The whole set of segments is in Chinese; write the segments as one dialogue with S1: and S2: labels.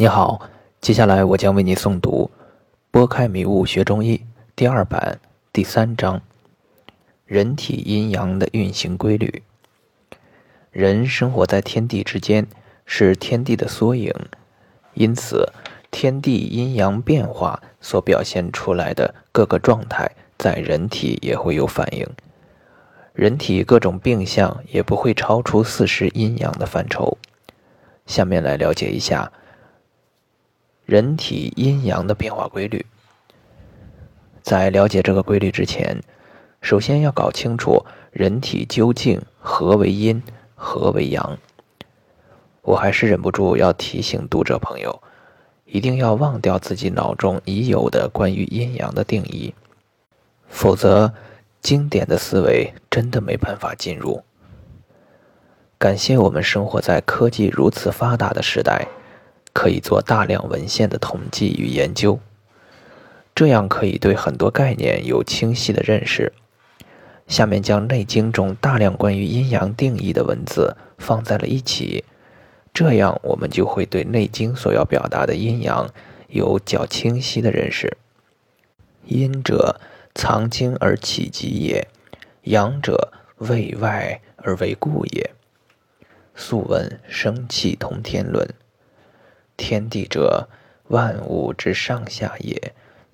S1: 你好，接下来我将为你诵读《拨开迷雾学中医》第二版第三章：人体阴阳的运行规律。人生活在天地之间，是天地的缩影，因此天地阴阳变化所表现出来的各个状态，在人体也会有反应。人体各种病象也不会超出四时阴阳的范畴。下面来了解一下。人体阴阳的变化规律，在了解这个规律之前，首先要搞清楚人体究竟何为阴，何为阳。我还是忍不住要提醒读者朋友，一定要忘掉自己脑中已有的关于阴阳的定义，否则经典的思维真的没办法进入。感谢我们生活在科技如此发达的时代。可以做大量文献的统计与研究，这样可以对很多概念有清晰的认识。下面将《内经》中大量关于阴阳定义的文字放在了一起，这样我们就会对《内经》所要表达的阴阳有较清晰的认识。阴者，藏精而起极也；阳者，卫外而为固也。素问生气通天论。天地者，万物之上下也；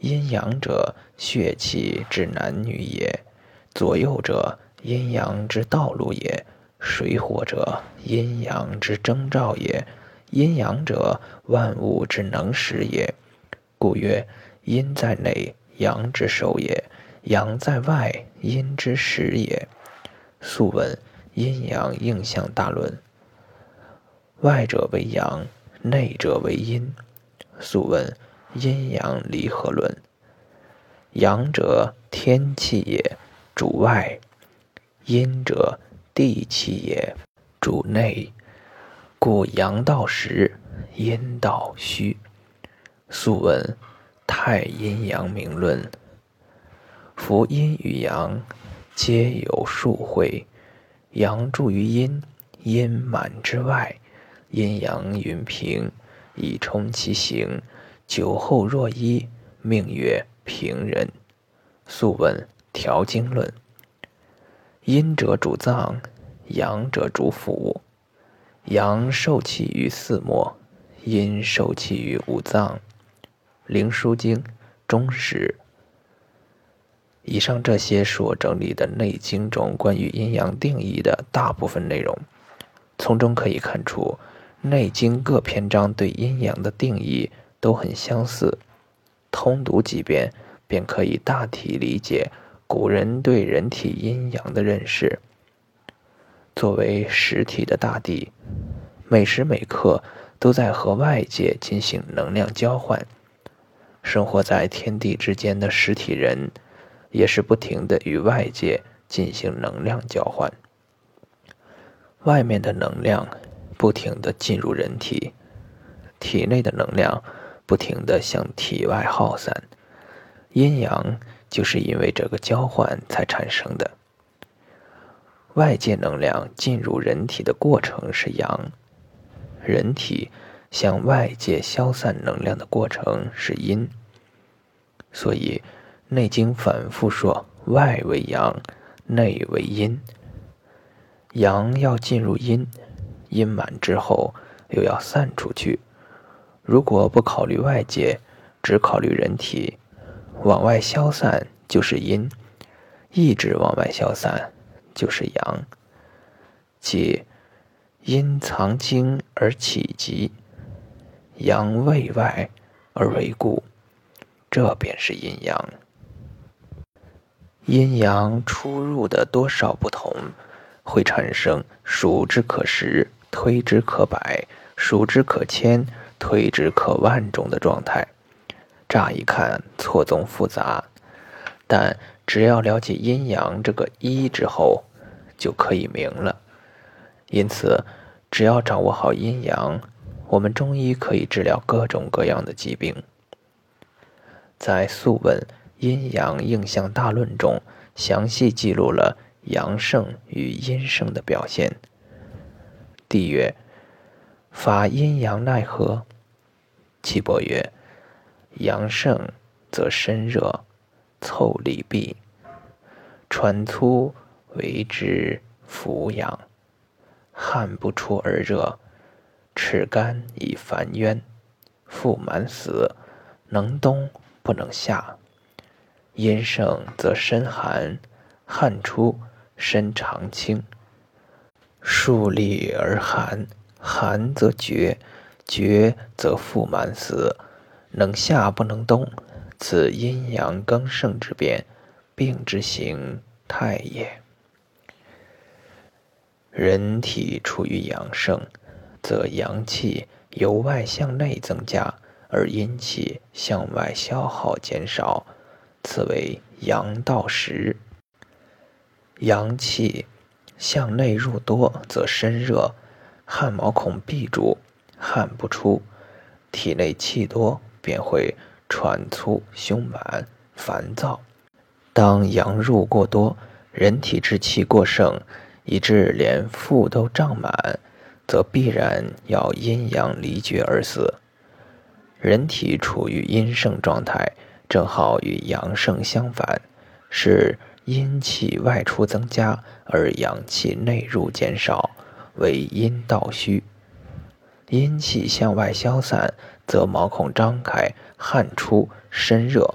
S1: 阴阳者，血气之男女也；左右者，阴阳之道路也；水火者，阴阳之征兆也；阴阳者，万物之能使也。故曰：阴在内，阳之守也；阳在外，阴之始也。素问《阴阳应象大论》，外者为阳。内者为阴，素问阴阳离合论。阳者天气也，主外；阴者地气也，主内。故阳道实，阴道虚。素问太阴阳明论。夫阴与阳，皆有数会。阳助于阴，阴满之外。阴阳云平，以充其形。酒后若一，命曰平人。素问调经论。阴者主脏，阳者主腑。阳受气于四末，阴受气于五脏。灵枢经中史。以上这些是我整理的《内经》中关于阴阳定义的大部分内容，从中可以看出。《内经》各篇章对阴阳的定义都很相似，通读几遍便可以大体理解古人对人体阴阳的认识。作为实体的大地，每时每刻都在和外界进行能量交换。生活在天地之间的实体人，也是不停的与外界进行能量交换。外面的能量。不停的进入人体，体内的能量不停的向体外耗散，阴阳就是因为这个交换才产生的。外界能量进入人体的过程是阳，人体向外界消散能量的过程是阴。所以，《内经》反复说外为阳，内为阴，阳要进入阴。阴满之后，又要散出去。如果不考虑外界，只考虑人体，往外消散就是阴；一直往外消散就是阳。即阴藏精而起极，阳卫外而为固，这便是阴阳。阴阳出入的多少不同，会产生数之可食。推之可百，数之可千，推之可万种的状态，乍一看错综复杂，但只要了解阴阳这个一之后，就可以明了。因此，只要掌握好阴阳，我们中医可以治疗各种各样的疾病。在《素问·阴阳应象大论》中，详细记录了阳盛与阴盛的表现。帝曰：“法阴阳奈何？岐伯曰：“阳盛则身热，凑里闭，喘粗为之扶阳。汗不出而热，赤干以烦冤，腹满死，能冬不能夏。阴盛则身寒，汗出身常清。数立而寒，寒则厥，厥则腹满死，能夏不能冬，此阴阳更盛之变，病之形态也。人体处于阳盛，则阳气由外向内增加，而阴气向外消耗减少，此为阳道实。阳气向内入多，则身热，汗毛孔闭住，汗不出，体内气多，便会喘粗、胸满、烦躁。当阳入过多，人体之气过盛。以致连腹都胀满，则必然要阴阳离绝而死。人体处于阴盛状态，正好与阳盛相反，是阴气外出增加，而阳气内入减少，为阴道虚。阴气向外消散，则毛孔张开，汗出，身热。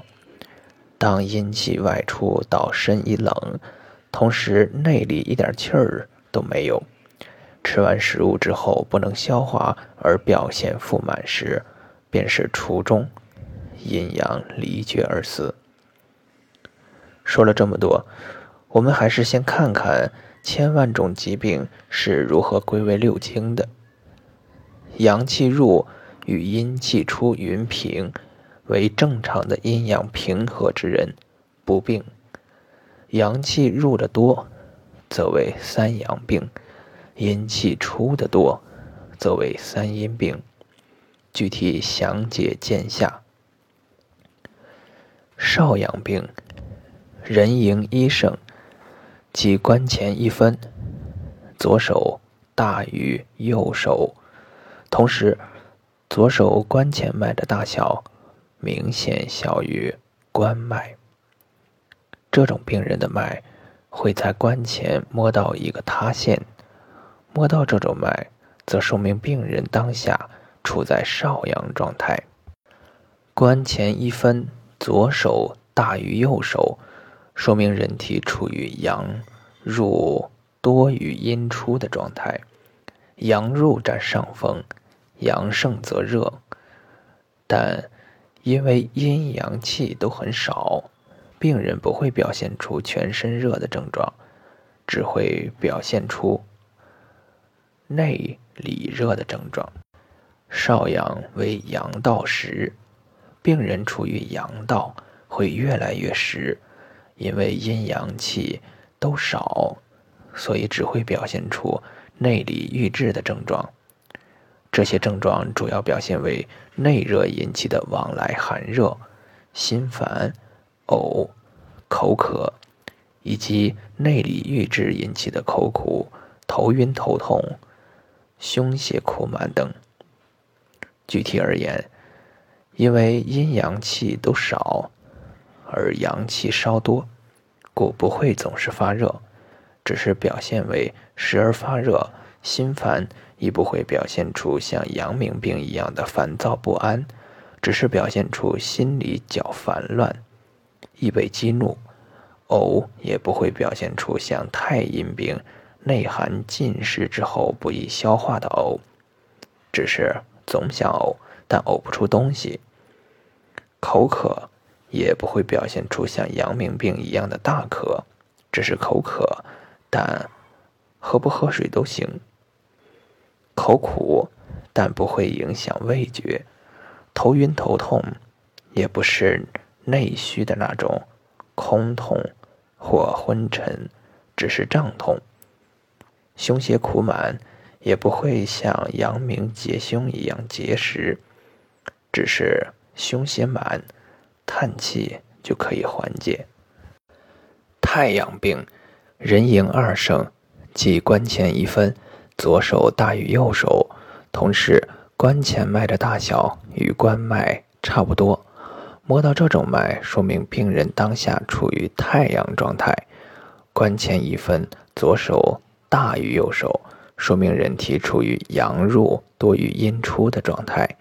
S1: 当阴气外出到身一冷。同时，内里一点气儿都没有。吃完食物之后不能消化而表现腹满时，便是初中阴阳离绝而死。说了这么多，我们还是先看看千万种疾病是如何归为六经的。阳气入与阴气出匀平，为正常的阴阳平和之人，不病。阳气入的多，则为三阳病；阴气出的多，则为三阴病。具体详解见下。少阳病，人迎一盛，即关前一分，左手大于右手，同时左手关前脉的大小明显小于关脉。这种病人的脉会在关前摸到一个塌陷，摸到这种脉，则说明病人当下处在少阳状态。关前一分，左手大于右手，说明人体处于阳入多于阴出的状态。阳入占上风，阳盛则热，但因为阴阳气都很少。病人不会表现出全身热的症状，只会表现出内里热的症状。少阳为阳道实，病人处于阳道会越来越实，因为阴阳气都少，所以只会表现出内里郁滞的症状。这些症状主要表现为内热引起的往来寒热、心烦。呕、口渴，以及内里郁滞引起的口苦、头晕、头痛、胸胁苦满等。具体而言，因为阴阳气都少，而阳气稍多，故不会总是发热，只是表现为时而发热、心烦，亦不会表现出像阳明病一样的烦躁不安，只是表现出心里较烦乱。易被激怒，呕也不会表现出像太阴病内寒进食之后不易消化的呕，只是总想呕，但呕不出东西。口渴也不会表现出像阳明病一样的大渴，只是口渴，但喝不喝水都行。口苦，但不会影响味觉。头晕头痛，也不是。内虚的那种空痛或昏沉，只是胀痛；胸胁苦满，也不会像阳明结胸一样结实，只是胸胁满，叹气就可以缓解。太阳病，人迎二盛，即关前一分，左手大于右手，同时关前脉的大小与关脉差不多，摸到这种脉，说明病人当下处于太阳状态。关前一分，左手大于右手，说明人体处于阳入多于阴出的状态。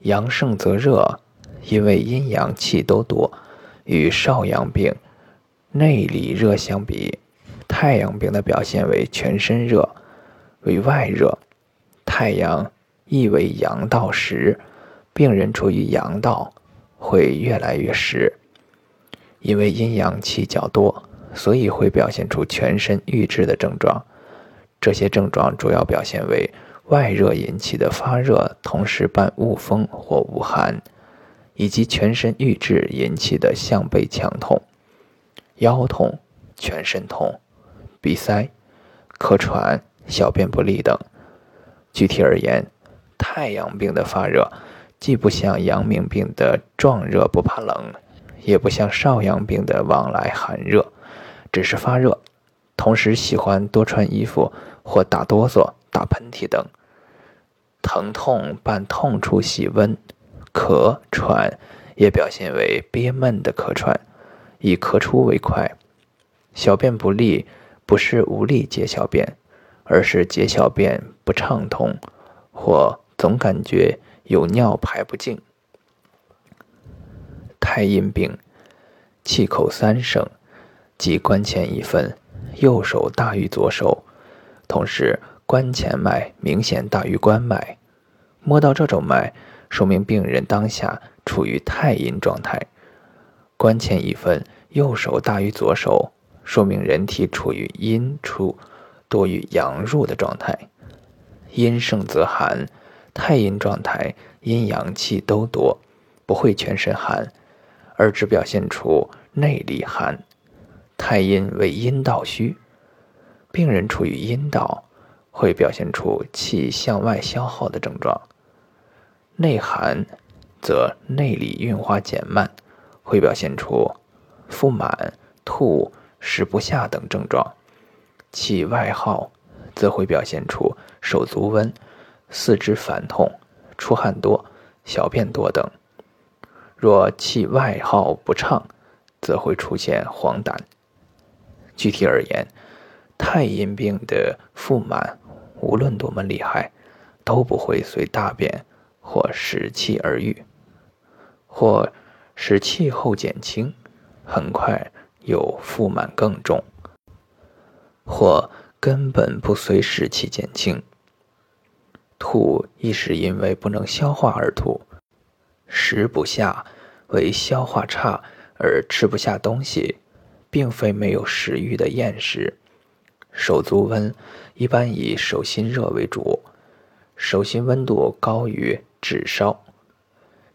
S1: 阳盛则热，因为阴阳气都多，与少阳病内里热相比，太阳病的表现为全身热，为外热。太阳。亦为阳道实，病人处于阳道，会越来越实。因为阴阳气较多，所以会表现出全身郁滞的症状。这些症状主要表现为外热引起的发热，同时伴恶风或恶寒，以及全身瘀滞引起的项背强痛、腰痛、全身痛、鼻塞、咳喘、小便不利等。具体而言，太阳病的发热，既不像阳明病的壮热不怕冷，也不像少阳病的往来寒热，只是发热，同时喜欢多穿衣服或打哆嗦、打喷嚏等。疼痛伴痛处喜温，咳喘也表现为憋闷的咳喘，以咳出为快。小便不利，不是无力解小便，而是解小便不畅通，或。总感觉有尿排不净。太阴病，气口三盛，即关前一分，右手大于左手，同时关前脉明显大于关脉。摸到这种脉，说明病人当下处于太阴状态。关前一分，右手大于左手，说明人体处于阴出多于阳入的状态。阴盛则寒。太阴状态，阴阳气都多，不会全身寒，而只表现出内里寒。太阴为阴道虚，病人处于阴道，会表现出气向外消耗的症状。内寒，则内里运化减慢，会表现出腹满、吐、食不下等症状。气外耗，则会表现出手足温。四肢烦痛、出汗多、小便多等。若气外耗不畅，则会出现黄疸。具体而言，太阴病的腹满，无论多么厉害，都不会随大便或食气而愈，或使气后减轻，很快又腹满更重，或根本不随食气减轻。吐亦是因为不能消化而吐，食不下为消化差而吃不下东西，并非没有食欲的厌食。手足温一般以手心热为主，手心温度高于纸烧。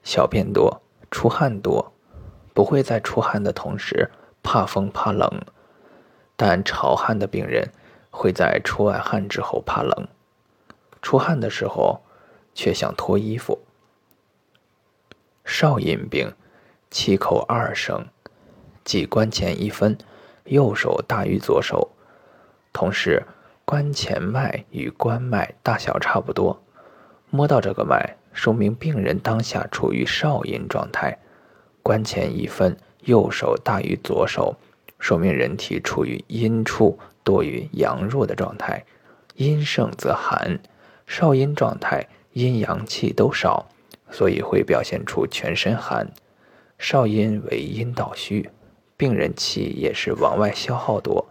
S1: 小便多，出汗多，不会在出汗的同时怕风怕冷，但潮汗的病人会在出完汗之后怕冷。出汗的时候，却想脱衣服。少阴病，气口二升，即关前一分，右手大于左手，同时关前脉与关脉大小差不多。摸到这个脉，说明病人当下处于少阴状态。关前一分，右手大于左手，说明人体处于阴处多于阳弱的状态。阴盛则寒。少阴状态，阴阳气都少，所以会表现出全身寒。少阴为阴道虚，病人气也是往外消耗多。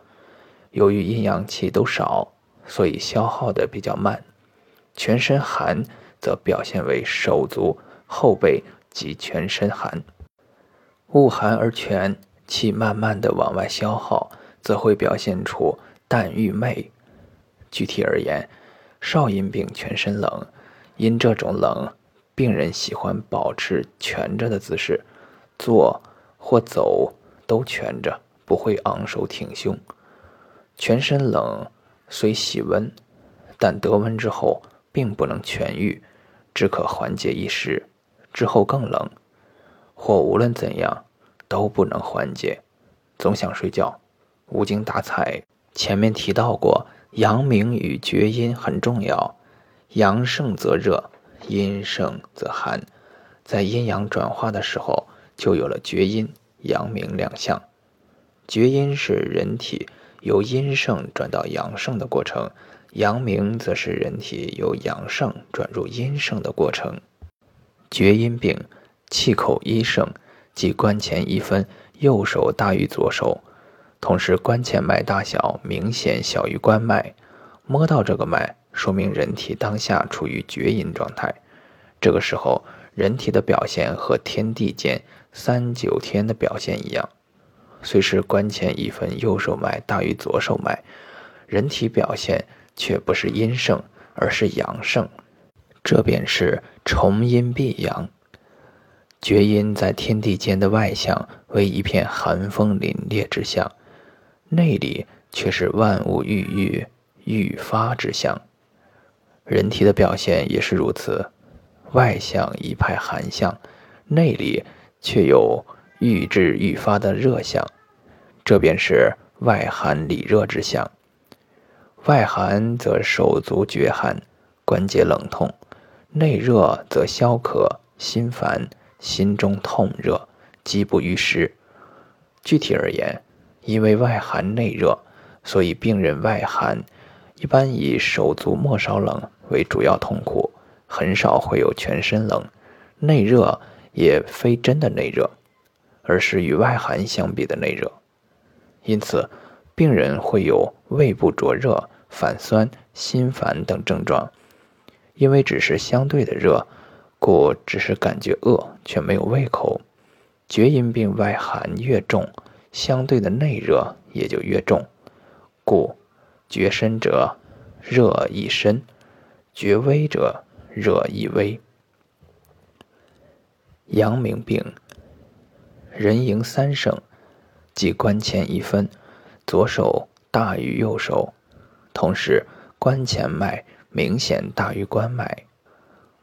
S1: 由于阴阳气都少，所以消耗的比较慢。全身寒则表现为手足、后背及全身寒。恶寒而全，气慢慢的往外消耗，则会表现出淡郁寐。具体而言。少阴病全身冷，因这种冷，病人喜欢保持蜷着的姿势，坐或走都蜷着，不会昂首挺胸。全身冷虽喜温，但得温之后并不能痊愈，只可缓解一时，之后更冷，或无论怎样都不能缓解，总想睡觉，无精打采。前面提到过。阳明与厥阴很重要，阳盛则热，阴盛则寒，在阴阳转化的时候，就有了厥阴、阳明两象。厥阴是人体由阴盛转到阳盛的过程，阳明则是人体由阳盛转入阴盛的过程。厥阴病，气口一盛，即关前一分，右手大于左手，同时关前脉大小明显小于关脉。摸到这个脉，说明人体当下处于厥阴状态。这个时候，人体的表现和天地间三九天的表现一样，虽是关前一分，右手脉大于左手脉，人体表现却不是阴盛，而是阳盛。这便是重阴必阳。厥阴在天地间的外象为一片寒风凛冽之象，内里却是万物郁郁欲发之象。人体的表现也是如此，外向一派寒象，内里却有欲至欲发的热象。这便是外寒里热之象。外寒则手足厥寒，关节冷痛。内热则消渴、心烦、心中痛热、饥不欲食。具体而言，因为外寒内热，所以病人外寒一般以手足末梢冷为主要痛苦，很少会有全身冷。内热也非真的内热，而是与外寒相比的内热。因此，病人会有胃部灼热、反酸、心烦等症状。因为只是相对的热，故只是感觉饿，却没有胃口。厥阴病外寒越重，相对的内热也就越重，故厥深者热亦深，厥微者热亦微。阳明病，人迎三盛，即关前一分，左手大于右手，同时关前脉。明显大于关脉，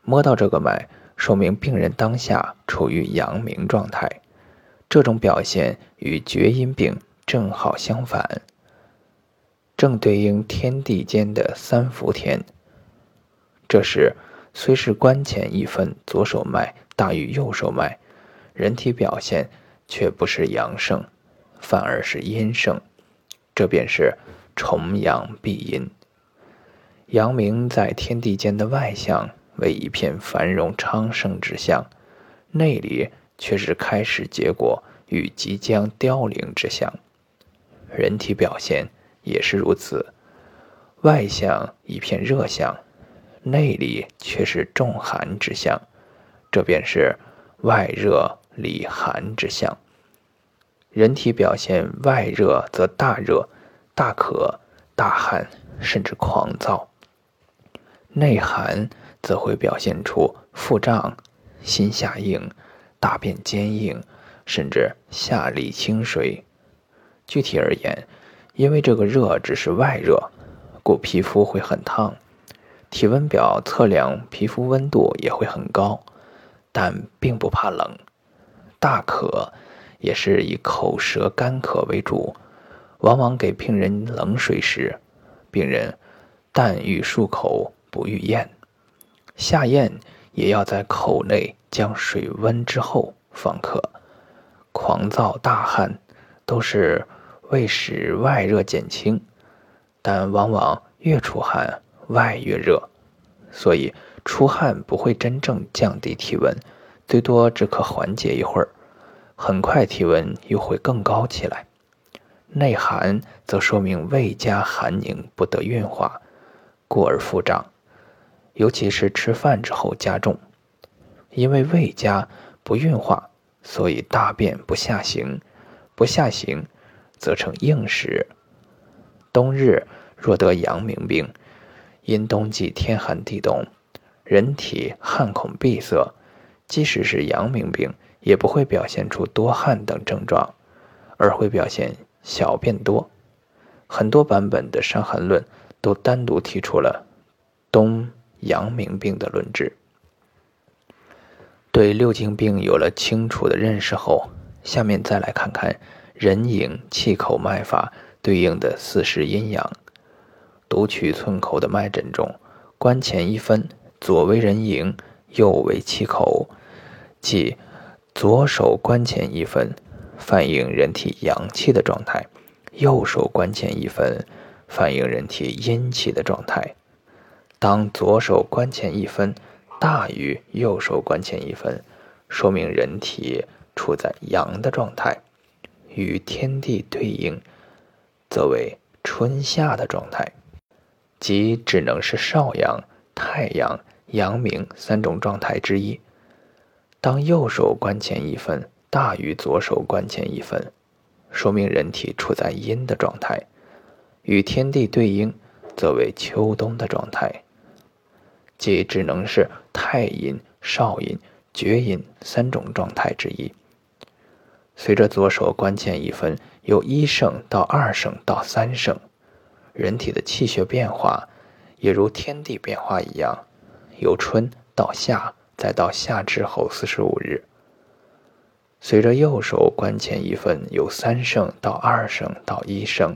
S1: 摸到这个脉，说明病人当下处于阳明状态。这种表现与厥阴病正好相反，正对应天地间的三伏天。这时虽是关前一分，左手脉大于右手脉，人体表现却不是阳盛，反而是阴盛。这便是重阳闭阴。阳明在天地间的外象为一片繁荣昌盛之象，内里却是开始结果与即将凋零之象。人体表现也是如此，外象一片热象，内里却是重寒之象。这便是外热里寒之象。人体表现外热则大热、大渴、大汗，甚至狂躁。内寒则会表现出腹胀、心下硬、大便坚硬，甚至下利清水。具体而言，因为这个热只是外热，故皮肤会很烫。体温表测量皮肤温度也会很高，但并不怕冷。大渴也是以口舌干渴为主，往往给病人冷水时，病人但欲漱口。不欲咽，下咽也要在口内将水温之后方可。狂躁大汗都是为使外热减轻，但往往越出汗外越热，所以出汗不会真正降低体温，最多只可缓解一会儿，很快体温又会更高起来。内寒则说明胃加寒凝不得运化，故而腹胀。尤其是吃饭之后加重，因为胃加不运化，所以大便不下行，不下行则成硬食。冬日若得阳明病，因冬季天寒地冻，人体汗孔闭塞，即使是阳明病，也不会表现出多汗等症状，而会表现小便多。很多版本的《伤寒论》都单独提出了冬。阳明病的论治，对六经病有了清楚的认识后，下面再来看看人迎气口脉法对应的四时阴阳。读取寸口的脉诊中，关前一分，左为人迎，右为气口，即左手关前一分，反映人体阳气的状态；右手关前一分，反映人体阴气的状态。当左手关前一分大于右手关前一分，说明人体处在阳的状态，与天地对应，则为春夏的状态，即只能是少阳、太阳、阳明三种状态之一。当右手关前一分大于左手关前一分，说明人体处在阴的状态，与天地对应，则为秋冬的状态。即只能是太阴、少阴、厥阴三种状态之一。随着左手关前一分由一盛到二盛到三盛，人体的气血变化也如天地变化一样，由春到夏，再到夏至后四十五日。随着右手关前一分由三盛到二盛到一盛，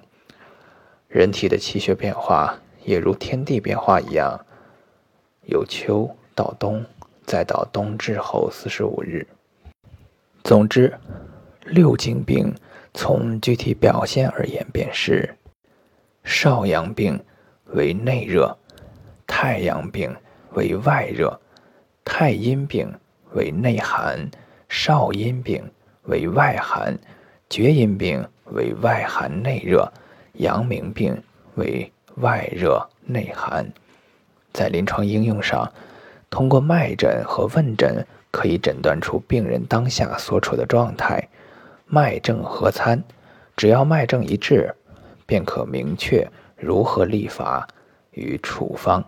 S1: 人体的气血变化也如天地变化一样。由秋到冬，再到冬至后四十五日。总之，六经病从具体表现而言，便是少阳病为内热，太阳病为外热，太阴病为内寒，少阴病为外寒，厥阴病为外寒内热，阳明病为外热内寒。在临床应用上，通过脉诊和问诊可以诊断出病人当下所处的状态，脉证合参，只要脉证一致，便可明确如何立法与处方。